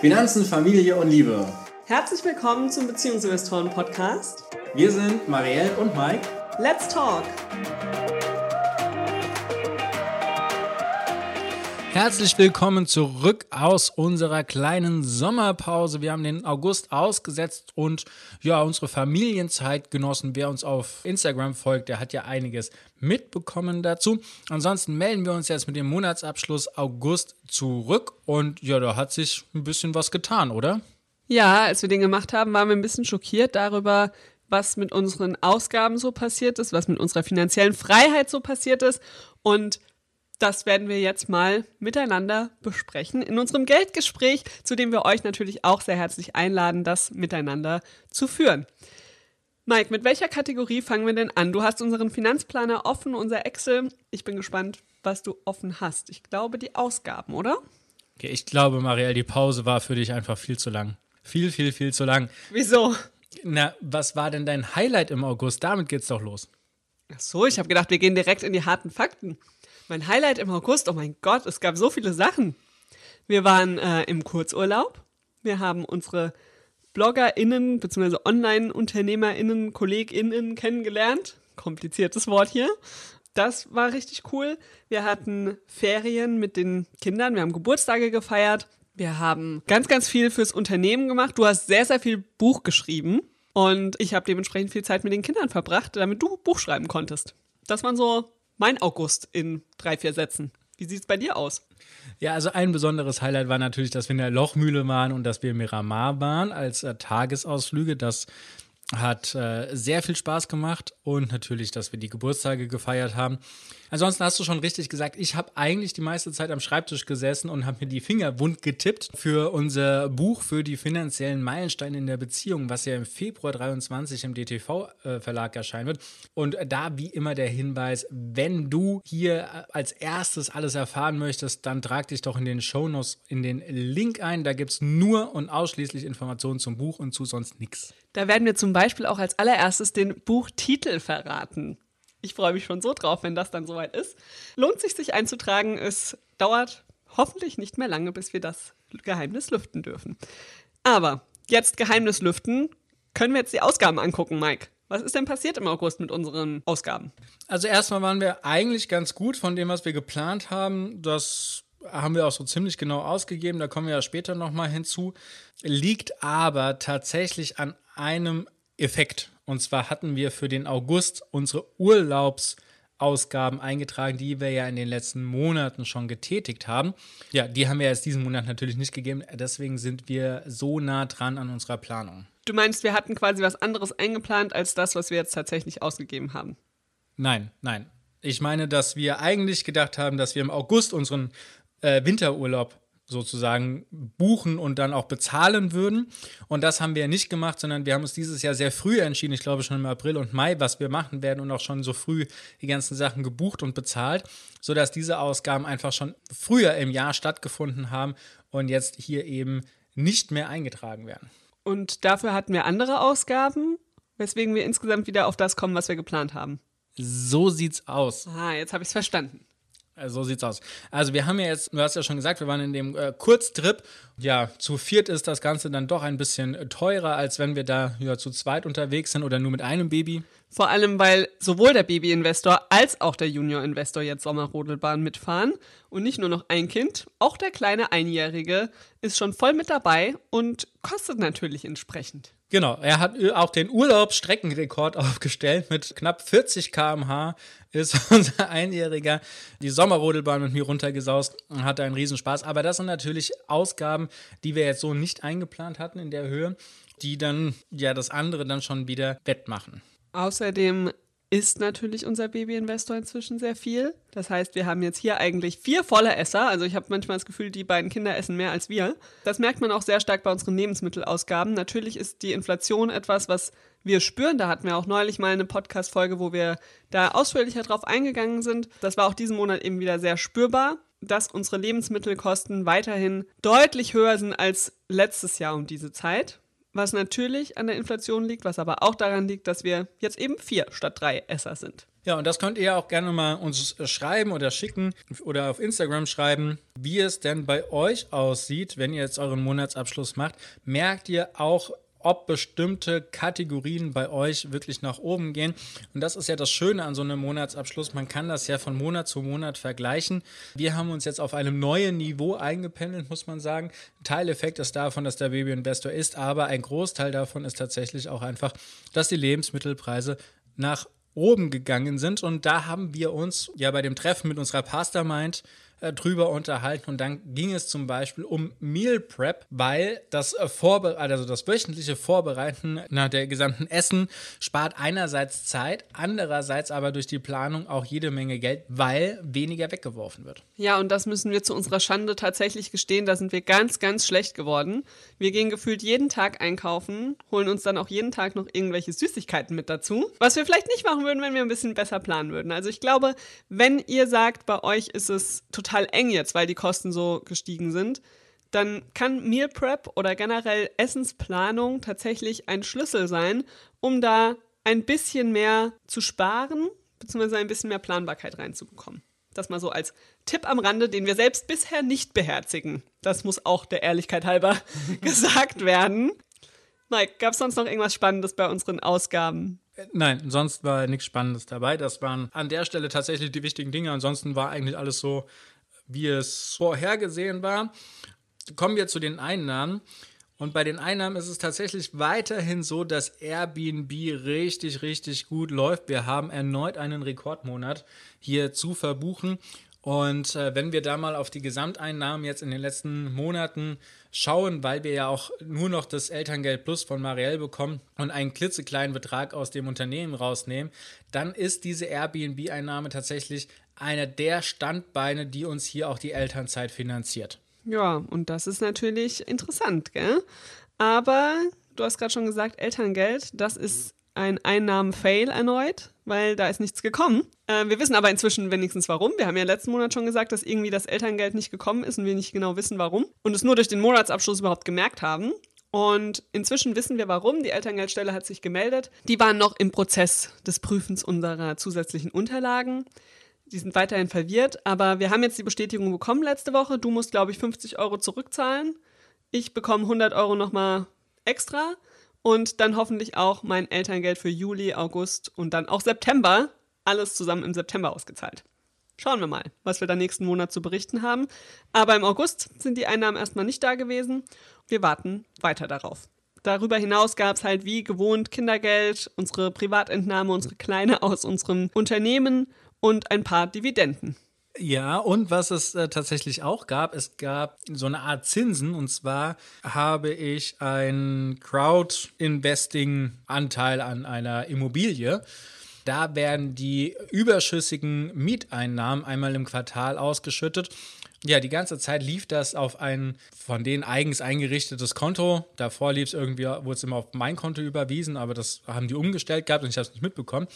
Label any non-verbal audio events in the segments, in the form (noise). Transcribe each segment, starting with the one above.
Finanzen, Familie und Liebe. Herzlich willkommen zum Beziehungsinvestoren Podcast. Wir sind Marielle und Mike. Let's talk! Herzlich willkommen zurück aus unserer kleinen Sommerpause. Wir haben den August ausgesetzt und ja, unsere Familienzeit genossen. Wer uns auf Instagram folgt, der hat ja einiges mitbekommen dazu. Ansonsten melden wir uns jetzt mit dem Monatsabschluss August zurück und ja, da hat sich ein bisschen was getan, oder? Ja, als wir den gemacht haben, waren wir ein bisschen schockiert darüber, was mit unseren Ausgaben so passiert ist, was mit unserer finanziellen Freiheit so passiert ist und das werden wir jetzt mal miteinander besprechen in unserem Geldgespräch, zu dem wir euch natürlich auch sehr herzlich einladen, das miteinander zu führen. Mike, mit welcher Kategorie fangen wir denn an? Du hast unseren Finanzplaner offen, unser Excel. Ich bin gespannt, was du offen hast. Ich glaube, die Ausgaben, oder? Okay, ich glaube, Marielle, die Pause war für dich einfach viel zu lang. Viel, viel, viel zu lang. Wieso? Na, was war denn dein Highlight im August? Damit geht's doch los. Ach so, ich habe gedacht, wir gehen direkt in die harten Fakten. Mein Highlight im August, oh mein Gott, es gab so viele Sachen. Wir waren äh, im Kurzurlaub. Wir haben unsere BloggerInnen bzw. Online-UnternehmerInnen, KollegInnen kennengelernt. Kompliziertes Wort hier. Das war richtig cool. Wir hatten Ferien mit den Kindern. Wir haben Geburtstage gefeiert. Wir haben ganz, ganz viel fürs Unternehmen gemacht. Du hast sehr, sehr viel Buch geschrieben. Und ich habe dementsprechend viel Zeit mit den Kindern verbracht, damit du Buch schreiben konntest. Das waren so mein August in drei, vier Sätzen. Wie sieht es bei dir aus? Ja, also ein besonderes Highlight war natürlich, dass wir in der Lochmühle waren und dass wir in Miramar waren als äh, Tagesausflüge. Das hat äh, sehr viel Spaß gemacht und natürlich, dass wir die Geburtstage gefeiert haben. Ansonsten hast du schon richtig gesagt, ich habe eigentlich die meiste Zeit am Schreibtisch gesessen und habe mir die Finger wund getippt für unser Buch für die finanziellen Meilensteine in der Beziehung, was ja im Februar 23 im DTV-Verlag äh, erscheinen wird. Und da wie immer der Hinweis, wenn du hier äh, als erstes alles erfahren möchtest, dann trag dich doch in den Shownotes in den Link ein. Da gibt es nur und ausschließlich Informationen zum Buch und zu sonst nichts. Da werden wir zum Beispiel auch als allererstes den Buchtitel verraten. Ich freue mich schon so drauf, wenn das dann soweit ist. Lohnt sich, sich einzutragen. Es dauert hoffentlich nicht mehr lange, bis wir das Geheimnis lüften dürfen. Aber jetzt Geheimnis lüften. Können wir jetzt die Ausgaben angucken, Mike? Was ist denn passiert im August mit unseren Ausgaben? Also erstmal waren wir eigentlich ganz gut von dem, was wir geplant haben. Das haben wir auch so ziemlich genau ausgegeben, da kommen wir ja später nochmal hinzu. Liegt aber tatsächlich an einem Effekt. Und zwar hatten wir für den August unsere Urlaubsausgaben eingetragen, die wir ja in den letzten Monaten schon getätigt haben. Ja, die haben wir jetzt diesen Monat natürlich nicht gegeben. Deswegen sind wir so nah dran an unserer Planung. Du meinst, wir hatten quasi was anderes eingeplant als das, was wir jetzt tatsächlich ausgegeben haben? Nein, nein. Ich meine, dass wir eigentlich gedacht haben, dass wir im August unseren äh, Winterurlaub sozusagen buchen und dann auch bezahlen würden. Und das haben wir nicht gemacht, sondern wir haben uns dieses Jahr sehr früh entschieden, ich glaube schon im April und Mai, was wir machen werden und auch schon so früh die ganzen Sachen gebucht und bezahlt, sodass diese Ausgaben einfach schon früher im Jahr stattgefunden haben und jetzt hier eben nicht mehr eingetragen werden. Und dafür hatten wir andere Ausgaben, weswegen wir insgesamt wieder auf das kommen, was wir geplant haben. So sieht's aus. Ah, jetzt habe ich es verstanden. So sieht's aus. Also wir haben ja jetzt, du hast ja schon gesagt, wir waren in dem äh, Kurztrip. Ja, zu viert ist das Ganze dann doch ein bisschen teurer, als wenn wir da ja, zu zweit unterwegs sind oder nur mit einem Baby. Vor allem, weil sowohl der Baby-Investor als auch der Junior-Investor jetzt Sommerrodelbahn mitfahren. Und nicht nur noch ein Kind, auch der kleine Einjährige ist schon voll mit dabei und kostet natürlich entsprechend. Genau, er hat auch den Urlaubsstreckenrekord (laughs) aufgestellt mit knapp 40 km/h ist (laughs) unser Einjähriger die Sommerrodelbahn mit mir runtergesaust und hatte einen Riesenspaß. Aber das sind natürlich Ausgaben, die wir jetzt so nicht eingeplant hatten in der Höhe, die dann ja das andere dann schon wieder wettmachen. Außerdem isst natürlich unser Babyinvestor inzwischen sehr viel. Das heißt, wir haben jetzt hier eigentlich vier volle Esser. Also ich habe manchmal das Gefühl, die beiden Kinder essen mehr als wir. Das merkt man auch sehr stark bei unseren Lebensmittelausgaben. Natürlich ist die Inflation etwas, was wir spüren. Da hatten wir auch neulich mal eine Podcast-Folge, wo wir da ausführlicher drauf eingegangen sind. Das war auch diesen Monat eben wieder sehr spürbar, dass unsere Lebensmittelkosten weiterhin deutlich höher sind als letztes Jahr um diese Zeit was natürlich an der Inflation liegt, was aber auch daran liegt, dass wir jetzt eben vier statt drei Esser sind. Ja, und das könnt ihr auch gerne mal uns schreiben oder schicken oder auf Instagram schreiben, wie es denn bei euch aussieht, wenn ihr jetzt euren Monatsabschluss macht. Merkt ihr auch, ob bestimmte Kategorien bei euch wirklich nach oben gehen. Und das ist ja das Schöne an so einem Monatsabschluss. Man kann das ja von Monat zu Monat vergleichen. Wir haben uns jetzt auf einem neuen Niveau eingependelt, muss man sagen. Teileffekt ist davon, dass der Baby-Investor ist, aber ein Großteil davon ist tatsächlich auch einfach, dass die Lebensmittelpreise nach oben gegangen sind. Und da haben wir uns ja bei dem Treffen mit unserer Mastermind äh, drüber unterhalten und dann ging es zum Beispiel um Meal Prep, weil das äh, Vorbe also das wöchentliche Vorbereiten nach der gesamten Essen spart einerseits Zeit, andererseits aber durch die Planung auch jede Menge Geld, weil weniger weggeworfen wird. Ja, und das müssen wir zu unserer Schande tatsächlich gestehen, da sind wir ganz, ganz schlecht geworden. Wir gehen gefühlt jeden Tag einkaufen, holen uns dann auch jeden Tag noch irgendwelche Süßigkeiten mit dazu, was wir vielleicht nicht machen würden, wenn wir ein bisschen besser planen würden. Also ich glaube, wenn ihr sagt, bei euch ist es total total eng jetzt, weil die Kosten so gestiegen sind, dann kann Meal Prep oder generell Essensplanung tatsächlich ein Schlüssel sein, um da ein bisschen mehr zu sparen, beziehungsweise ein bisschen mehr Planbarkeit reinzubekommen. Das mal so als Tipp am Rande, den wir selbst bisher nicht beherzigen. Das muss auch der Ehrlichkeit halber (laughs) gesagt werden. Mike, gab es sonst noch irgendwas Spannendes bei unseren Ausgaben? Nein, sonst war nichts Spannendes dabei. Das waren an der Stelle tatsächlich die wichtigen Dinge. Ansonsten war eigentlich alles so wie es vorhergesehen war. Kommen wir zu den Einnahmen. Und bei den Einnahmen ist es tatsächlich weiterhin so, dass Airbnb richtig, richtig gut läuft. Wir haben erneut einen Rekordmonat hier zu verbuchen. Und äh, wenn wir da mal auf die Gesamteinnahmen jetzt in den letzten Monaten schauen, weil wir ja auch nur noch das Elterngeld Plus von Marielle bekommen und einen klitzekleinen Betrag aus dem Unternehmen rausnehmen, dann ist diese Airbnb-Einnahme tatsächlich einer der Standbeine, die uns hier auch die Elternzeit finanziert. Ja, und das ist natürlich interessant, gell? Aber du hast gerade schon gesagt, Elterngeld, das ist ein Einnahmen-Fail erneut, weil da ist nichts gekommen. Äh, wir wissen aber inzwischen wenigstens warum. Wir haben ja letzten Monat schon gesagt, dass irgendwie das Elterngeld nicht gekommen ist und wir nicht genau wissen warum und es nur durch den Monatsabschluss überhaupt gemerkt haben. Und inzwischen wissen wir warum. Die Elterngeldstelle hat sich gemeldet. Die waren noch im Prozess des Prüfens unserer zusätzlichen Unterlagen. Die sind weiterhin verwirrt, aber wir haben jetzt die Bestätigung bekommen letzte Woche. Du musst, glaube ich, 50 Euro zurückzahlen. Ich bekomme 100 Euro nochmal extra und dann hoffentlich auch mein Elterngeld für Juli, August und dann auch September. Alles zusammen im September ausgezahlt. Schauen wir mal, was wir da nächsten Monat zu berichten haben. Aber im August sind die Einnahmen erstmal nicht da gewesen. Wir warten weiter darauf. Darüber hinaus gab es halt wie gewohnt Kindergeld, unsere Privatentnahme, unsere Kleine aus unserem Unternehmen und ein paar Dividenden. Ja, und was es äh, tatsächlich auch gab, es gab so eine Art Zinsen. Und zwar habe ich einen Crowd-Investing-Anteil an einer Immobilie. Da werden die überschüssigen Mieteinnahmen einmal im Quartal ausgeschüttet. Ja, die ganze Zeit lief das auf ein von denen eigens eingerichtetes Konto. Davor lief es irgendwie, wurde es immer auf mein Konto überwiesen, aber das haben die umgestellt gehabt und ich habe es nicht mitbekommen.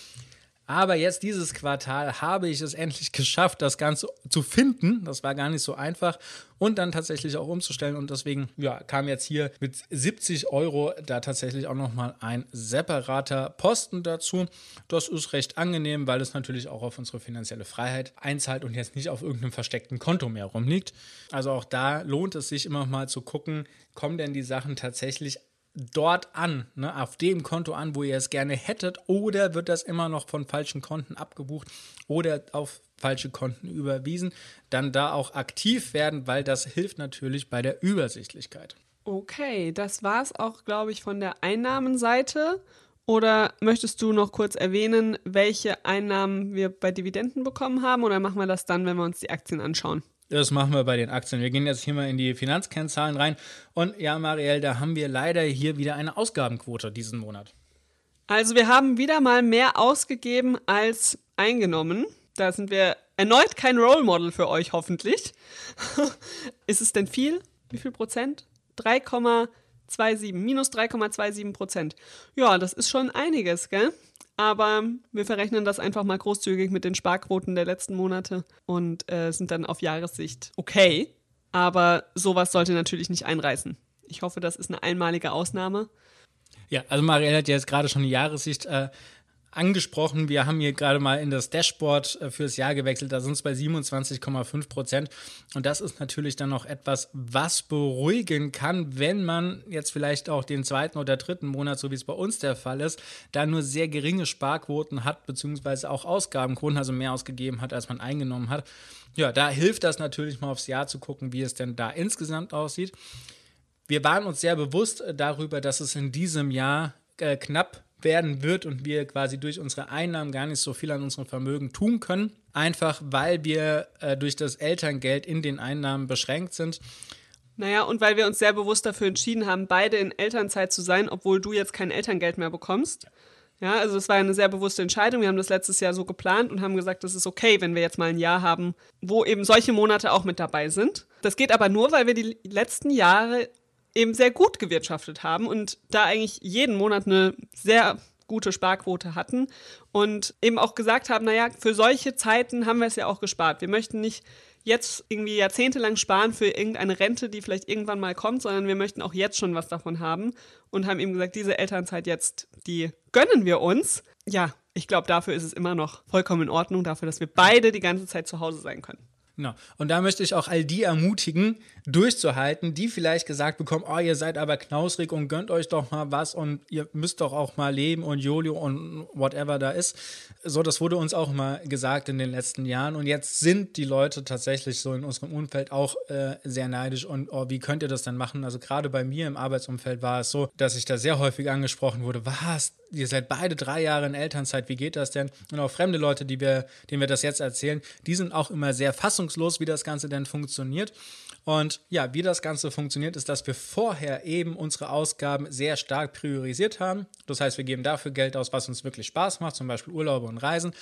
Aber jetzt dieses Quartal habe ich es endlich geschafft, das Ganze zu finden. Das war gar nicht so einfach und dann tatsächlich auch umzustellen. Und deswegen ja, kam jetzt hier mit 70 Euro da tatsächlich auch nochmal ein separater Posten dazu. Das ist recht angenehm, weil es natürlich auch auf unsere finanzielle Freiheit einzahlt und jetzt nicht auf irgendeinem versteckten Konto mehr rumliegt. Also auch da lohnt es sich immer mal zu gucken, kommen denn die Sachen tatsächlich dort an, ne, auf dem Konto an, wo ihr es gerne hättet, oder wird das immer noch von falschen Konten abgebucht oder auf falsche Konten überwiesen, dann da auch aktiv werden, weil das hilft natürlich bei der Übersichtlichkeit. Okay, das war es auch, glaube ich, von der Einnahmenseite. Oder möchtest du noch kurz erwähnen, welche Einnahmen wir bei Dividenden bekommen haben? Oder machen wir das dann, wenn wir uns die Aktien anschauen? Das machen wir bei den Aktien. Wir gehen jetzt hier mal in die Finanzkennzahlen rein. Und ja, Marielle, da haben wir leider hier wieder eine Ausgabenquote diesen Monat. Also wir haben wieder mal mehr ausgegeben als eingenommen. Da sind wir erneut kein Role Model für euch, hoffentlich. (laughs) Ist es denn viel? Wie viel Prozent? 3,27, minus 3,27 Prozent. Ja, das ist schon einiges, gell? Aber wir verrechnen das einfach mal großzügig mit den Sparquoten der letzten Monate und äh, sind dann auf Jahressicht okay. Aber sowas sollte natürlich nicht einreißen. Ich hoffe, das ist eine einmalige Ausnahme. Ja, also Marielle hat ja jetzt gerade schon die Jahressicht äh, angesprochen. Wir haben hier gerade mal in das Dashboard äh, fürs Jahr gewechselt. Da sind es bei 27,5 Prozent. Und das ist natürlich dann noch etwas, was beruhigen kann, wenn man jetzt vielleicht auch den zweiten oder dritten Monat, so wie es bei uns der Fall ist, da nur sehr geringe Sparquoten hat, beziehungsweise auch Ausgabenquoten, also mehr ausgegeben hat, als man eingenommen hat. Ja, da hilft das natürlich mal aufs Jahr zu gucken, wie es denn da insgesamt aussieht. Wir waren uns sehr bewusst äh, darüber, dass es in diesem Jahr äh, knapp werden wird und wir quasi durch unsere Einnahmen gar nicht so viel an unserem Vermögen tun können. Einfach weil wir äh, durch das Elterngeld in den Einnahmen beschränkt sind. Naja, und weil wir uns sehr bewusst dafür entschieden haben, beide in Elternzeit zu sein, obwohl du jetzt kein Elterngeld mehr bekommst. Ja, also es war eine sehr bewusste Entscheidung. Wir haben das letztes Jahr so geplant und haben gesagt, das ist okay, wenn wir jetzt mal ein Jahr haben, wo eben solche Monate auch mit dabei sind. Das geht aber nur, weil wir die letzten Jahre eben sehr gut gewirtschaftet haben und da eigentlich jeden Monat eine sehr gute Sparquote hatten und eben auch gesagt haben, naja, für solche Zeiten haben wir es ja auch gespart. Wir möchten nicht jetzt irgendwie jahrzehntelang sparen für irgendeine Rente, die vielleicht irgendwann mal kommt, sondern wir möchten auch jetzt schon was davon haben und haben eben gesagt, diese Elternzeit jetzt, die gönnen wir uns. Ja, ich glaube, dafür ist es immer noch vollkommen in Ordnung, dafür, dass wir beide die ganze Zeit zu Hause sein können. Genau. Und da möchte ich auch all die ermutigen, durchzuhalten, die vielleicht gesagt bekommen, oh, ihr seid aber knausrig und gönnt euch doch mal was und ihr müsst doch auch mal leben und Jolio und whatever da ist. So, das wurde uns auch mal gesagt in den letzten Jahren. Und jetzt sind die Leute tatsächlich so in unserem Umfeld auch äh, sehr neidisch und oh, wie könnt ihr das denn machen? Also gerade bei mir im Arbeitsumfeld war es so, dass ich da sehr häufig angesprochen wurde, was, ihr seid beide drei Jahre in Elternzeit, wie geht das denn? Und auch fremde Leute, die wir, denen wir das jetzt erzählen, die sind auch immer sehr fassungslos, wie das Ganze denn funktioniert. Und ja, wie das Ganze funktioniert, ist, dass wir vorher eben unsere Ausgaben sehr stark priorisiert haben. Das heißt, wir geben dafür Geld aus, was uns wirklich Spaß macht, zum Beispiel Urlaube und Reisen.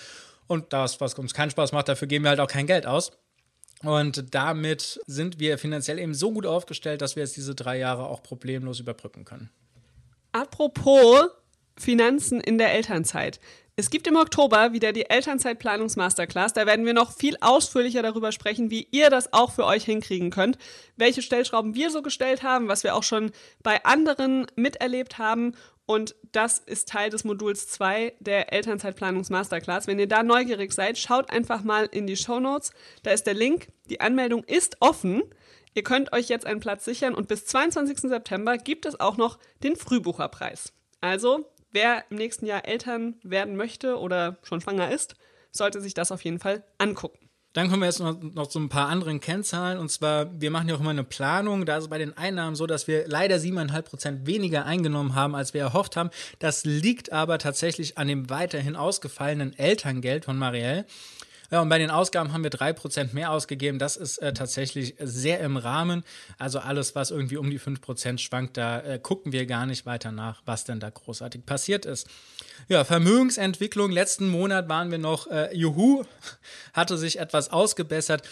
Und das, was uns keinen Spaß macht, dafür geben wir halt auch kein Geld aus. Und damit sind wir finanziell eben so gut aufgestellt, dass wir jetzt diese drei Jahre auch problemlos überbrücken können. Apropos Finanzen in der Elternzeit. Es gibt im Oktober wieder die Elternzeitplanungs-Masterclass. Da werden wir noch viel ausführlicher darüber sprechen, wie ihr das auch für euch hinkriegen könnt, welche Stellschrauben wir so gestellt haben, was wir auch schon bei anderen miterlebt haben. Und das ist Teil des Moduls 2 der Elternzeitplanungs-Masterclass. Wenn ihr da neugierig seid, schaut einfach mal in die Show Notes. Da ist der Link. Die Anmeldung ist offen. Ihr könnt euch jetzt einen Platz sichern und bis 22. September gibt es auch noch den Frühbucherpreis. Also wer im nächsten Jahr Eltern werden möchte oder schon schwanger ist, sollte sich das auf jeden Fall angucken. Dann kommen wir jetzt noch, noch zu ein paar anderen Kennzahlen. Und zwar, wir machen ja auch immer eine Planung. Da ist es bei den Einnahmen so, dass wir leider 7,5 Prozent weniger eingenommen haben, als wir erhofft haben. Das liegt aber tatsächlich an dem weiterhin ausgefallenen Elterngeld von Marielle. Ja, und bei den Ausgaben haben wir 3% mehr ausgegeben. Das ist äh, tatsächlich sehr im Rahmen. Also alles, was irgendwie um die 5% schwankt, da äh, gucken wir gar nicht weiter nach, was denn da großartig passiert ist. Ja, Vermögensentwicklung. Letzten Monat waren wir noch, äh, juhu, hatte sich etwas ausgebessert.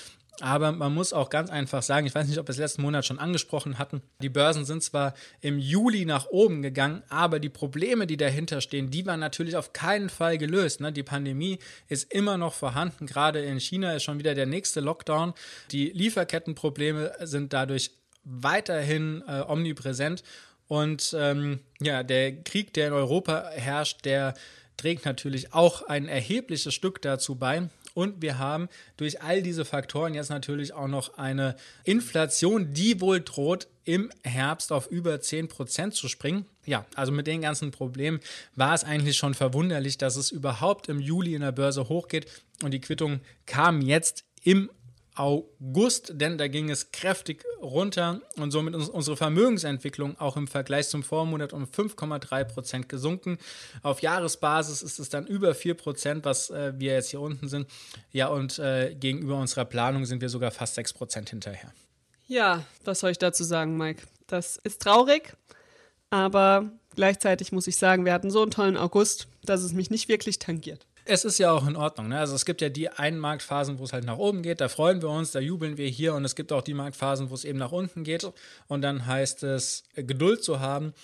Aber man muss auch ganz einfach sagen, ich weiß nicht, ob wir es letzten Monat schon angesprochen hatten, die Börsen sind zwar im Juli nach oben gegangen, aber die Probleme, die dahinter stehen, die waren natürlich auf keinen Fall gelöst. Ne? Die Pandemie ist immer noch vorhanden. Gerade in China ist schon wieder der nächste Lockdown. Die Lieferkettenprobleme sind dadurch weiterhin äh, omnipräsent. Und ähm, ja, der Krieg, der in Europa herrscht, der trägt natürlich auch ein erhebliches Stück dazu bei. Und wir haben durch all diese Faktoren jetzt natürlich auch noch eine Inflation, die wohl droht, im Herbst auf über 10% zu springen. Ja, also mit den ganzen Problemen war es eigentlich schon verwunderlich, dass es überhaupt im Juli in der Börse hochgeht. Und die Quittung kam jetzt im August, denn da ging es kräftig runter und somit ist unsere Vermögensentwicklung auch im Vergleich zum Vormonat um 5,3 Prozent gesunken. Auf Jahresbasis ist es dann über 4 Prozent, was äh, wir jetzt hier unten sind. Ja, und äh, gegenüber unserer Planung sind wir sogar fast 6 Prozent hinterher. Ja, was soll ich dazu sagen, Mike? Das ist traurig, aber gleichzeitig muss ich sagen, wir hatten so einen tollen August, dass es mich nicht wirklich tangiert es ist ja auch in Ordnung. Ne? Also es gibt ja die einen Marktphasen, wo es halt nach oben geht, da freuen wir uns, da jubeln wir hier und es gibt auch die Marktphasen, wo es eben nach unten geht und dann heißt es, Geduld zu haben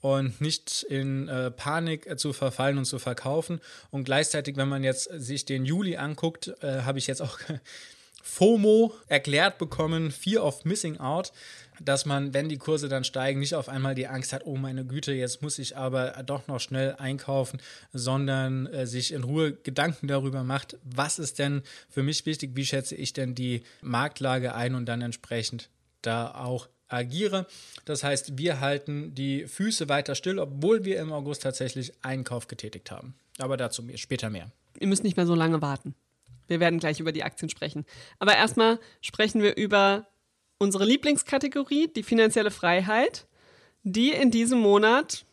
und nicht in äh, Panik zu verfallen und zu verkaufen. Und gleichzeitig, wenn man jetzt sich den Juli anguckt, äh, habe ich jetzt auch (laughs) FOMO erklärt bekommen, Fear of Missing Out, dass man, wenn die Kurse dann steigen, nicht auf einmal die Angst hat, oh meine Güte, jetzt muss ich aber doch noch schnell einkaufen, sondern äh, sich in Ruhe Gedanken darüber macht, was ist denn für mich wichtig, wie schätze ich denn die Marktlage ein und dann entsprechend da auch agiere. Das heißt, wir halten die Füße weiter still, obwohl wir im August tatsächlich Einkauf getätigt haben. Aber dazu später mehr. Ihr müsst nicht mehr so lange warten. Wir werden gleich über die Aktien sprechen. Aber erstmal sprechen wir über unsere Lieblingskategorie, die finanzielle Freiheit, die in diesem Monat,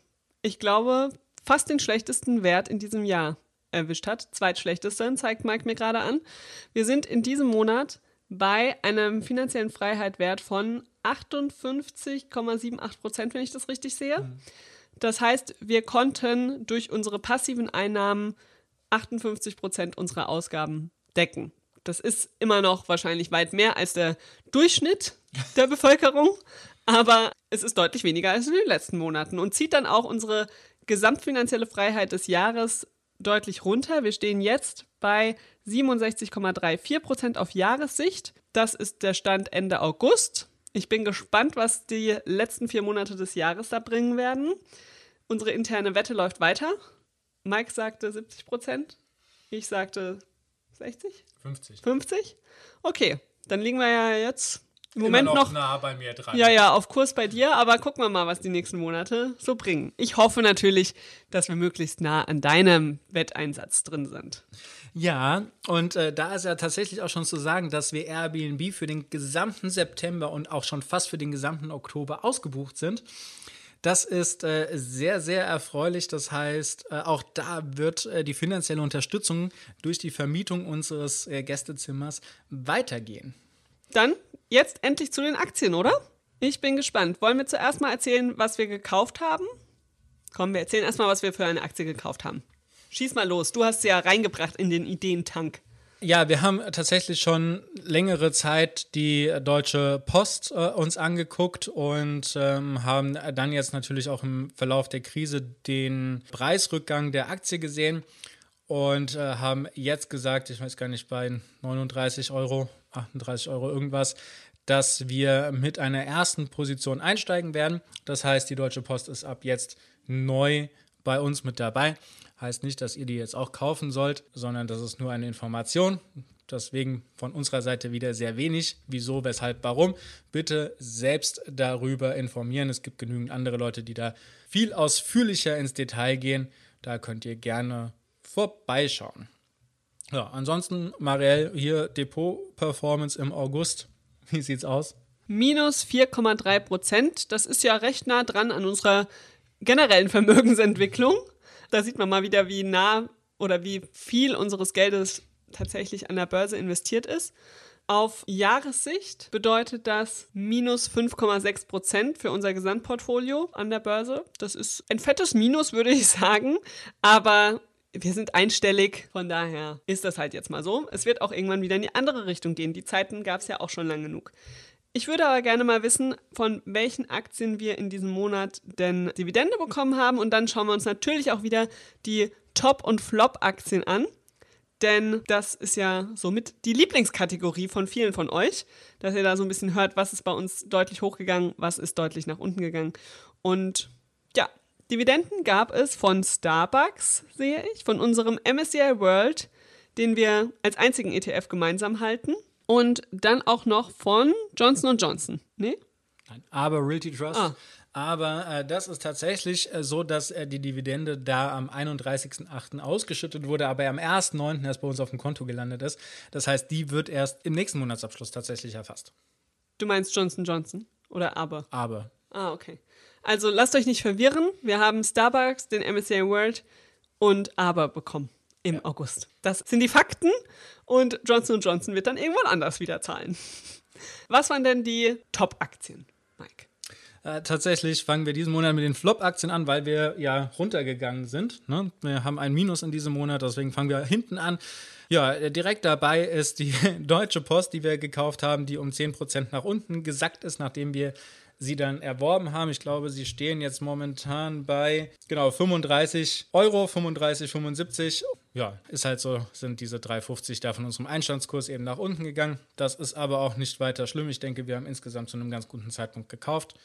ich glaube, fast den schlechtesten Wert in diesem Jahr erwischt hat. Zweitschlechtesten, zeigt Mike mir gerade an. Wir sind in diesem Monat bei einem finanziellen Freiheitwert von 58,78 Prozent, wenn ich das richtig sehe. Mhm. Das heißt, wir konnten durch unsere passiven Einnahmen 58 Prozent unserer Ausgaben decken. Das ist immer noch wahrscheinlich weit mehr als der Durchschnitt der Bevölkerung, aber es ist deutlich weniger als in den letzten Monaten und zieht dann auch unsere gesamtfinanzielle Freiheit des Jahres deutlich runter. Wir stehen jetzt bei 67,34 Prozent auf Jahressicht. Das ist der Stand Ende August. Ich bin gespannt, was die letzten vier Monate des Jahres da bringen werden. Unsere interne Wette läuft weiter. Mike sagte 70 Prozent. Ich sagte 60? 50. 50? Okay, dann liegen wir ja jetzt im Moment noch, noch, nah bei mir dran. Ja, ja, auf Kurs bei dir, aber gucken wir mal, was die nächsten Monate so bringen. Ich hoffe natürlich, dass wir möglichst nah an deinem Wetteinsatz drin sind. Ja, und äh, da ist ja tatsächlich auch schon zu sagen, dass wir Airbnb für den gesamten September und auch schon fast für den gesamten Oktober ausgebucht sind. Das ist äh, sehr, sehr erfreulich. Das heißt, äh, auch da wird äh, die finanzielle Unterstützung durch die Vermietung unseres äh, Gästezimmers weitergehen. Dann jetzt endlich zu den Aktien, oder? Ich bin gespannt. Wollen wir zuerst mal erzählen, was wir gekauft haben? Komm, wir erzählen erstmal, was wir für eine Aktie gekauft haben. Schieß mal los. Du hast sie ja reingebracht in den Ideentank. Ja, wir haben tatsächlich schon längere Zeit die Deutsche Post äh, uns angeguckt und ähm, haben dann jetzt natürlich auch im Verlauf der Krise den Preisrückgang der Aktie gesehen und äh, haben jetzt gesagt, ich weiß gar nicht, bei 39 Euro, 38 Euro irgendwas, dass wir mit einer ersten Position einsteigen werden. Das heißt, die Deutsche Post ist ab jetzt neu bei uns mit dabei. Heißt nicht, dass ihr die jetzt auch kaufen sollt, sondern das ist nur eine Information. Deswegen von unserer Seite wieder sehr wenig. Wieso, weshalb, warum? Bitte selbst darüber informieren. Es gibt genügend andere Leute, die da viel ausführlicher ins Detail gehen. Da könnt ihr gerne vorbeischauen. Ja, ansonsten, Marielle, hier Depot-Performance im August. (laughs) Wie sieht's aus? Minus 4,3 Prozent. Das ist ja recht nah dran an unserer generellen Vermögensentwicklung. Da sieht man mal wieder, wie nah oder wie viel unseres Geldes tatsächlich an der Börse investiert ist. Auf Jahressicht bedeutet das minus 5,6 Prozent für unser Gesamtportfolio an der Börse. Das ist ein fettes Minus, würde ich sagen. Aber wir sind einstellig, von daher ist das halt jetzt mal so. Es wird auch irgendwann wieder in die andere Richtung gehen. Die Zeiten gab es ja auch schon lang genug. Ich würde aber gerne mal wissen, von welchen Aktien wir in diesem Monat denn Dividende bekommen haben. Und dann schauen wir uns natürlich auch wieder die Top- und Flop-Aktien an. Denn das ist ja somit die Lieblingskategorie von vielen von euch, dass ihr da so ein bisschen hört, was ist bei uns deutlich hochgegangen, was ist deutlich nach unten gegangen. Und ja, Dividenden gab es von Starbucks, sehe ich, von unserem MSCI World, den wir als einzigen ETF gemeinsam halten. Und dann auch noch von Johnson Johnson. Nee? Nein, aber Realty Trust. Ah. Aber äh, das ist tatsächlich äh, so, dass äh, die Dividende da am 31.08. ausgeschüttet wurde, aber am 1.09. erst bei uns auf dem Konto gelandet ist. Das heißt, die wird erst im nächsten Monatsabschluss tatsächlich erfasst. Du meinst Johnson Johnson oder aber? Aber. Ah, okay. Also lasst euch nicht verwirren. Wir haben Starbucks, den MSCI World und aber bekommen im ja. August. Das sind die Fakten und Johnson Johnson wird dann irgendwann anders wieder zahlen. Was waren denn die Top-Aktien, Mike? Äh, tatsächlich fangen wir diesen Monat mit den Flop-Aktien an, weil wir ja runtergegangen sind. Ne? Wir haben ein Minus in diesem Monat, deswegen fangen wir hinten an. Ja, direkt dabei ist die (laughs) Deutsche Post, die wir gekauft haben, die um 10% nach unten gesackt ist, nachdem wir sie dann erworben haben. Ich glaube, sie stehen jetzt momentan bei genau 35 Euro, 35, 75. ja, ist halt so, sind diese 3,50 da von unserem Einstandskurs eben nach unten gegangen. Das ist aber auch nicht weiter schlimm. Ich denke, wir haben insgesamt zu einem ganz guten Zeitpunkt gekauft.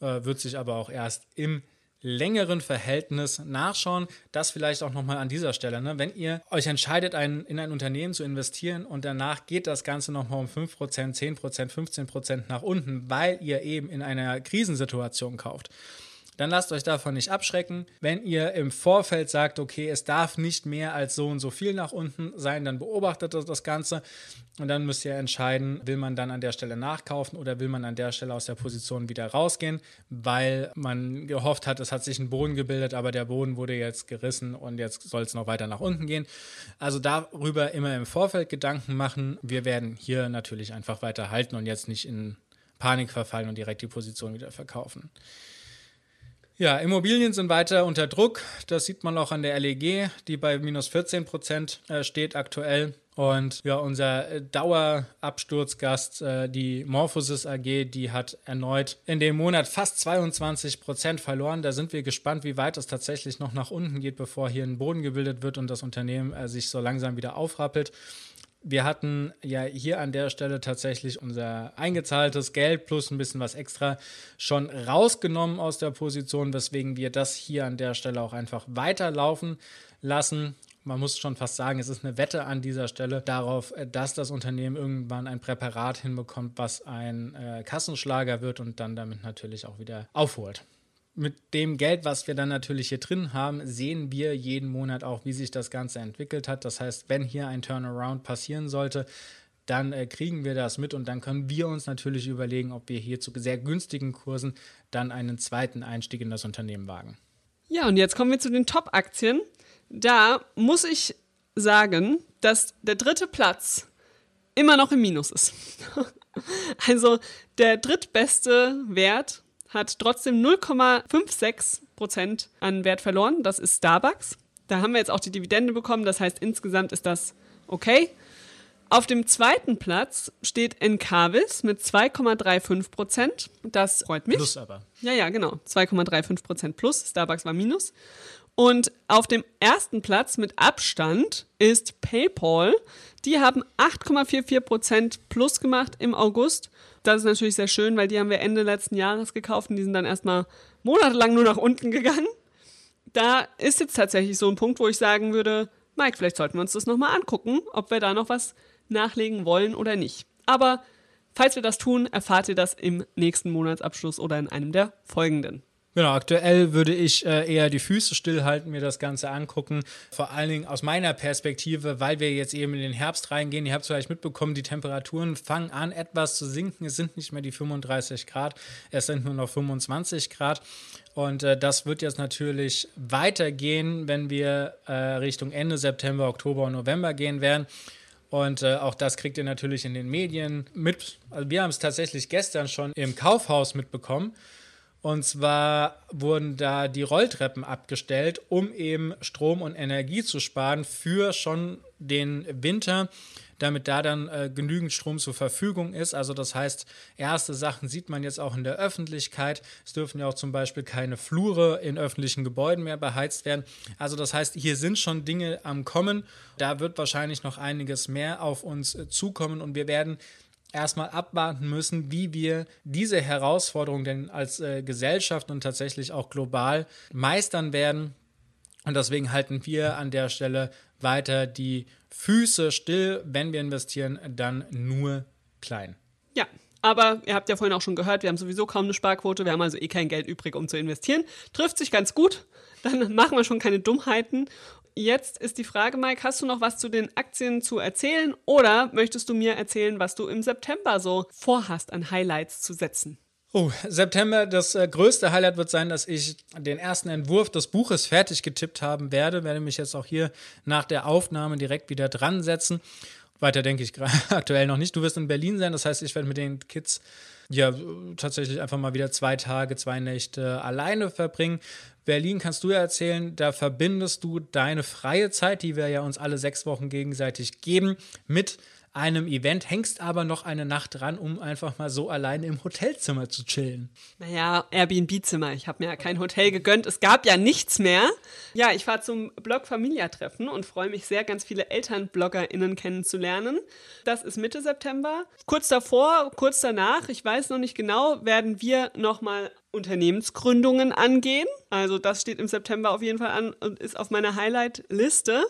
Äh, wird sich aber auch erst im längeren Verhältnis nachschauen. Das vielleicht auch nochmal an dieser Stelle. Ne? Wenn ihr euch entscheidet, ein, in ein Unternehmen zu investieren und danach geht das Ganze nochmal um 5%, 10%, 15% nach unten, weil ihr eben in einer Krisensituation kauft dann lasst euch davon nicht abschrecken. Wenn ihr im Vorfeld sagt, okay, es darf nicht mehr als so und so viel nach unten sein, dann beobachtet das Ganze und dann müsst ihr entscheiden, will man dann an der Stelle nachkaufen oder will man an der Stelle aus der Position wieder rausgehen, weil man gehofft hat, es hat sich ein Boden gebildet, aber der Boden wurde jetzt gerissen und jetzt soll es noch weiter nach unten gehen. Also darüber immer im Vorfeld Gedanken machen. Wir werden hier natürlich einfach weiter halten und jetzt nicht in Panik verfallen und direkt die Position wieder verkaufen. Ja, Immobilien sind weiter unter Druck. Das sieht man auch an der LEG, die bei minus 14 Prozent äh, steht aktuell. Und ja, unser äh, Dauerabsturzgast, äh, die Morphosis AG, die hat erneut in dem Monat fast 22 Prozent verloren. Da sind wir gespannt, wie weit es tatsächlich noch nach unten geht, bevor hier ein Boden gebildet wird und das Unternehmen sich so langsam wieder aufrappelt. Wir hatten ja hier an der Stelle tatsächlich unser eingezahltes Geld plus ein bisschen was extra schon rausgenommen aus der Position, weswegen wir das hier an der Stelle auch einfach weiterlaufen lassen. Man muss schon fast sagen, es ist eine Wette an dieser Stelle darauf, dass das Unternehmen irgendwann ein Präparat hinbekommt, was ein äh, Kassenschlager wird und dann damit natürlich auch wieder aufholt mit dem Geld, was wir dann natürlich hier drin haben, sehen wir jeden Monat auch, wie sich das Ganze entwickelt hat. Das heißt, wenn hier ein Turnaround passieren sollte, dann äh, kriegen wir das mit und dann können wir uns natürlich überlegen, ob wir hier zu sehr günstigen Kursen dann einen zweiten Einstieg in das Unternehmen wagen. Ja, und jetzt kommen wir zu den Top-Aktien. Da muss ich sagen, dass der dritte Platz immer noch im Minus ist. (laughs) also der drittbeste Wert hat trotzdem 0,56 Prozent an Wert verloren. Das ist Starbucks. Da haben wir jetzt auch die Dividende bekommen. Das heißt, insgesamt ist das okay. Auf dem zweiten Platz steht Encarvis mit 2,35 Prozent. Das freut mich. Plus aber. Ja, ja, genau. 2,35 Prozent plus. Starbucks war minus. Und auf dem ersten Platz mit Abstand ist PayPal. Die haben 8,44 Prozent plus gemacht im August das ist natürlich sehr schön, weil die haben wir Ende letzten Jahres gekauft und die sind dann erstmal monatelang nur nach unten gegangen. Da ist jetzt tatsächlich so ein Punkt, wo ich sagen würde, Mike, vielleicht sollten wir uns das nochmal angucken, ob wir da noch was nachlegen wollen oder nicht. Aber falls wir das tun, erfahrt ihr das im nächsten Monatsabschluss oder in einem der folgenden. Genau, aktuell würde ich äh, eher die Füße stillhalten, mir das Ganze angucken. Vor allen Dingen aus meiner Perspektive, weil wir jetzt eben in den Herbst reingehen. Ihr habt es vielleicht mitbekommen, die Temperaturen fangen an etwas zu sinken. Es sind nicht mehr die 35 Grad, es sind nur noch 25 Grad. Und äh, das wird jetzt natürlich weitergehen, wenn wir äh, Richtung Ende September, Oktober und November gehen werden. Und äh, auch das kriegt ihr natürlich in den Medien mit. Also wir haben es tatsächlich gestern schon im Kaufhaus mitbekommen. Und zwar wurden da die Rolltreppen abgestellt, um eben Strom und Energie zu sparen für schon den Winter, damit da dann äh, genügend Strom zur Verfügung ist. Also das heißt, erste Sachen sieht man jetzt auch in der Öffentlichkeit. Es dürfen ja auch zum Beispiel keine Flure in öffentlichen Gebäuden mehr beheizt werden. Also das heißt, hier sind schon Dinge am Kommen. Da wird wahrscheinlich noch einiges mehr auf uns äh, zukommen und wir werden erstmal abwarten müssen, wie wir diese Herausforderung denn als äh, Gesellschaft und tatsächlich auch global meistern werden. Und deswegen halten wir an der Stelle weiter die Füße still. Wenn wir investieren, dann nur klein. Ja, aber ihr habt ja vorhin auch schon gehört, wir haben sowieso kaum eine Sparquote, wir haben also eh kein Geld übrig, um zu investieren. Trifft sich ganz gut, dann (laughs) machen wir schon keine Dummheiten Jetzt ist die Frage, Mike, hast du noch was zu den Aktien zu erzählen oder möchtest du mir erzählen, was du im September so vorhast an Highlights zu setzen? Oh, September, das äh, größte Highlight wird sein, dass ich den ersten Entwurf des Buches fertig getippt haben werde. Werde mich jetzt auch hier nach der Aufnahme direkt wieder dran setzen. Weiter denke ich (laughs) aktuell noch nicht. Du wirst in Berlin sein, das heißt, ich werde mit den Kids ja tatsächlich einfach mal wieder zwei Tage, zwei Nächte alleine verbringen. Berlin kannst du ja erzählen, da verbindest du deine freie Zeit, die wir ja uns alle sechs Wochen gegenseitig geben, mit einem Event, hängst aber noch eine Nacht dran, um einfach mal so alleine im Hotelzimmer zu chillen. Naja, Airbnb-Zimmer. Ich habe mir ja kein Hotel gegönnt. Es gab ja nichts mehr. Ja, ich fahre zum Blog Familia-Treffen und freue mich sehr, ganz viele Elternbloggerinnen kennenzulernen. Das ist Mitte September. Kurz davor, kurz danach, ich weiß noch nicht genau, werden wir nochmal Unternehmensgründungen angehen. Also das steht im September auf jeden Fall an und ist auf meiner Highlight-Liste.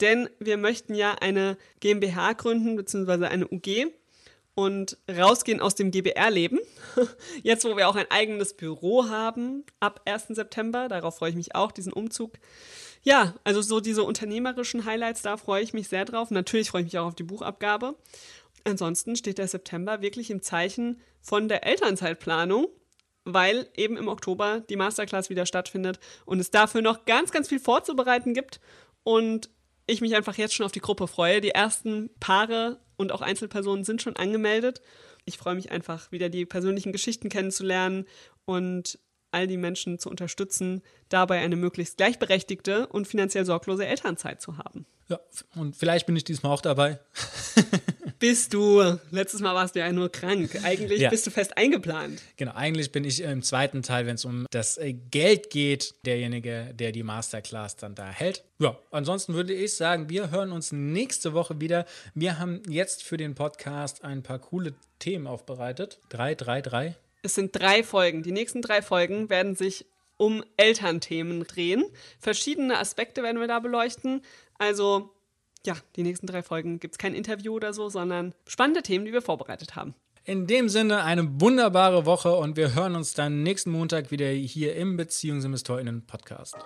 Denn wir möchten ja eine GmbH gründen, beziehungsweise eine UG und rausgehen aus dem GBR-Leben. (laughs) Jetzt, wo wir auch ein eigenes Büro haben, ab 1. September, darauf freue ich mich auch, diesen Umzug. Ja, also so diese unternehmerischen Highlights, da freue ich mich sehr drauf. Natürlich freue ich mich auch auf die Buchabgabe. Ansonsten steht der September wirklich im Zeichen von der Elternzeitplanung, weil eben im Oktober die Masterclass wieder stattfindet und es dafür noch ganz, ganz viel vorzubereiten gibt. Und ich mich einfach jetzt schon auf die Gruppe freue. Die ersten Paare und auch Einzelpersonen sind schon angemeldet. Ich freue mich einfach, wieder die persönlichen Geschichten kennenzulernen und all die Menschen zu unterstützen, dabei eine möglichst gleichberechtigte und finanziell sorglose Elternzeit zu haben. Ja, und vielleicht bin ich diesmal auch dabei. (laughs) bist du. Letztes Mal warst du ja nur krank. Eigentlich ja. bist du fest eingeplant. Genau, eigentlich bin ich im zweiten Teil, wenn es um das äh, Geld geht, derjenige, der die Masterclass dann da hält. Ja, ansonsten würde ich sagen, wir hören uns nächste Woche wieder. Wir haben jetzt für den Podcast ein paar coole Themen aufbereitet. Drei, drei, drei. Es sind drei Folgen. Die nächsten drei Folgen werden sich um Elternthemen drehen. Verschiedene Aspekte werden wir da beleuchten. Also ja, die nächsten drei Folgen gibt es kein Interview oder so, sondern spannende Themen, die wir vorbereitet haben. In dem Sinne eine wunderbare Woche und wir hören uns dann nächsten Montag wieder hier im Beziehungsinvestorinnen Podcast.